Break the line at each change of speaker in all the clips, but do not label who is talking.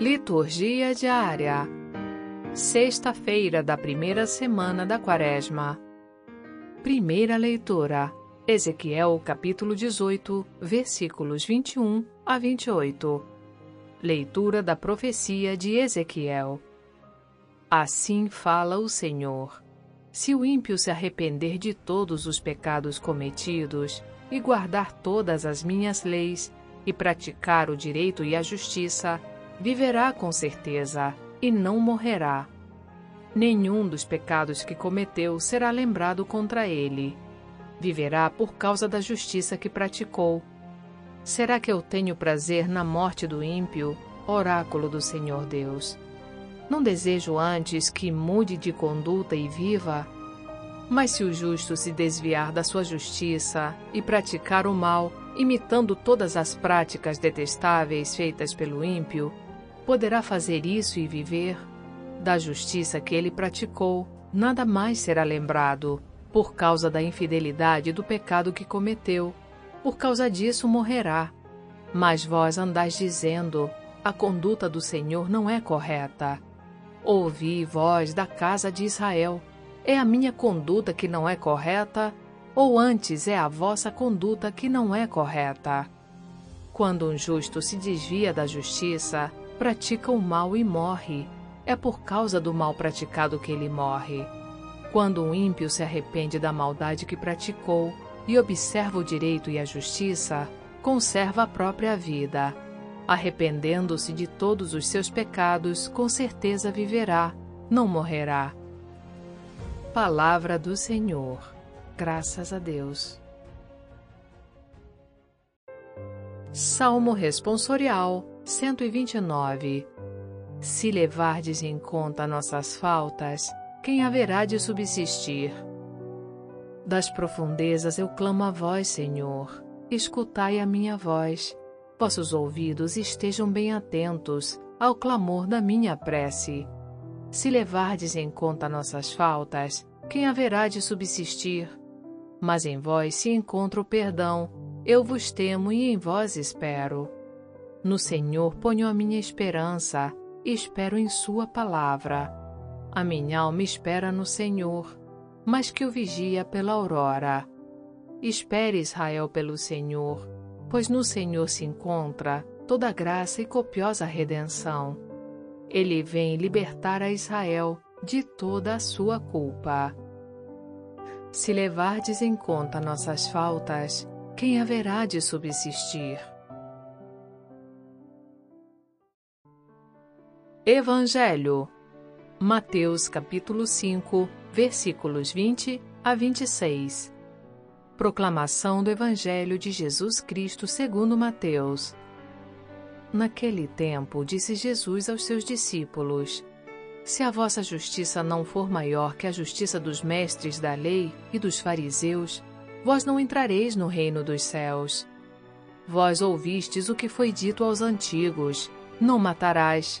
Liturgia diária. Sexta-feira da primeira semana da Quaresma. Primeira leitura. Ezequiel, capítulo 18, versículos 21 a 28. Leitura da profecia de Ezequiel. Assim fala o Senhor. Se o ímpio se arrepender de todos os pecados cometidos e guardar todas as minhas leis e praticar o direito e a justiça, viverá com certeza e não morrerá. Nenhum dos pecados que cometeu será lembrado contra ele. Viverá por causa da justiça que praticou. Será que eu tenho prazer na morte do ímpio, oráculo do Senhor Deus? Não desejo antes que mude de conduta e viva? Mas se o justo se desviar da sua justiça e praticar o mal, imitando todas as práticas detestáveis feitas pelo ímpio, poderá fazer isso e viver? Da justiça que ele praticou, nada mais será lembrado, por causa da infidelidade do pecado que cometeu. Por causa disso morrerá. Mas vós andais dizendo: a conduta do Senhor não é correta. Ouvi, vós da casa de Israel: é a minha conduta que não é correta? Ou antes é a vossa conduta que não é correta? Quando um justo se desvia da justiça, pratica o mal e morre. É por causa do mal praticado que ele morre. Quando um ímpio se arrepende da maldade que praticou e observa o direito e a justiça, conserva a própria vida. Arrependendo-se de todos os seus pecados, com certeza viverá, não morrerá. Palavra do Senhor. Graças a Deus. Salmo Responsorial 129 Se levardes em conta nossas faltas, quem haverá de subsistir? Das profundezas eu clamo a vós, Senhor. Escutai a minha voz. Vossos ouvidos estejam bem atentos ao clamor da minha prece. Se levardes em conta nossas faltas, quem haverá de subsistir? Mas em vós se encontra o perdão. Eu vos temo e em vós espero. No Senhor ponho a minha esperança, espero em Sua palavra. A minha alma espera no Senhor, mas que o vigia pela aurora. Espere Israel pelo Senhor, pois no Senhor se encontra toda graça e copiosa redenção. Ele vem libertar a Israel de toda a sua culpa. Se levardes em conta nossas faltas, quem haverá de subsistir? Evangelho. Mateus capítulo 5, versículos 20 a 26. Proclamação do Evangelho de Jesus Cristo segundo Mateus. Naquele tempo, disse Jesus aos seus discípulos: Se a vossa justiça não for maior que a justiça dos mestres da lei e dos fariseus, vós não entrareis no reino dos céus. Vós ouvistes o que foi dito aos antigos: Não matarás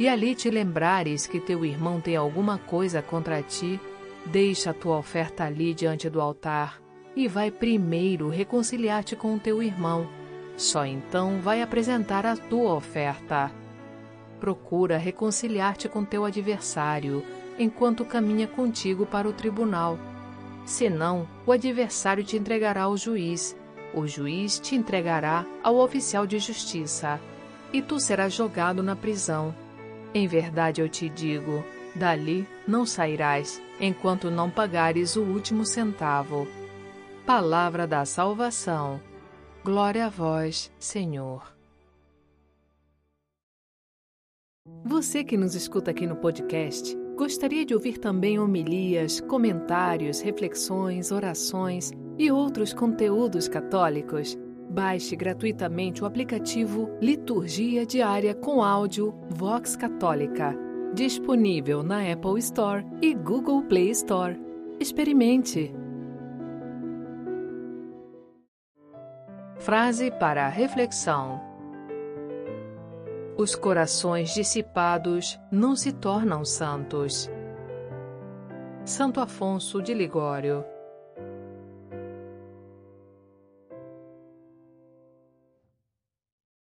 e ali te lembrares que teu irmão tem alguma coisa contra ti, deixa a tua oferta ali diante do altar e vai primeiro reconciliar-te com o teu irmão. Só então vai apresentar a tua oferta. Procura reconciliar-te com teu adversário enquanto caminha contigo para o tribunal. Senão, o adversário te entregará ao juiz, o juiz te entregará ao oficial de justiça, e tu serás jogado na prisão. Em verdade eu te digo: dali não sairás, enquanto não pagares o último centavo. Palavra da salvação. Glória a vós, Senhor. Você que nos escuta aqui no podcast, gostaria de ouvir também homilias, comentários, reflexões, orações e outros conteúdos católicos? Baixe gratuitamente o aplicativo Liturgia Diária com áudio Vox Católica Disponível na Apple Store e Google Play Store. Experimente! Frase para reflexão: Os corações dissipados não se tornam santos. Santo Afonso de Ligório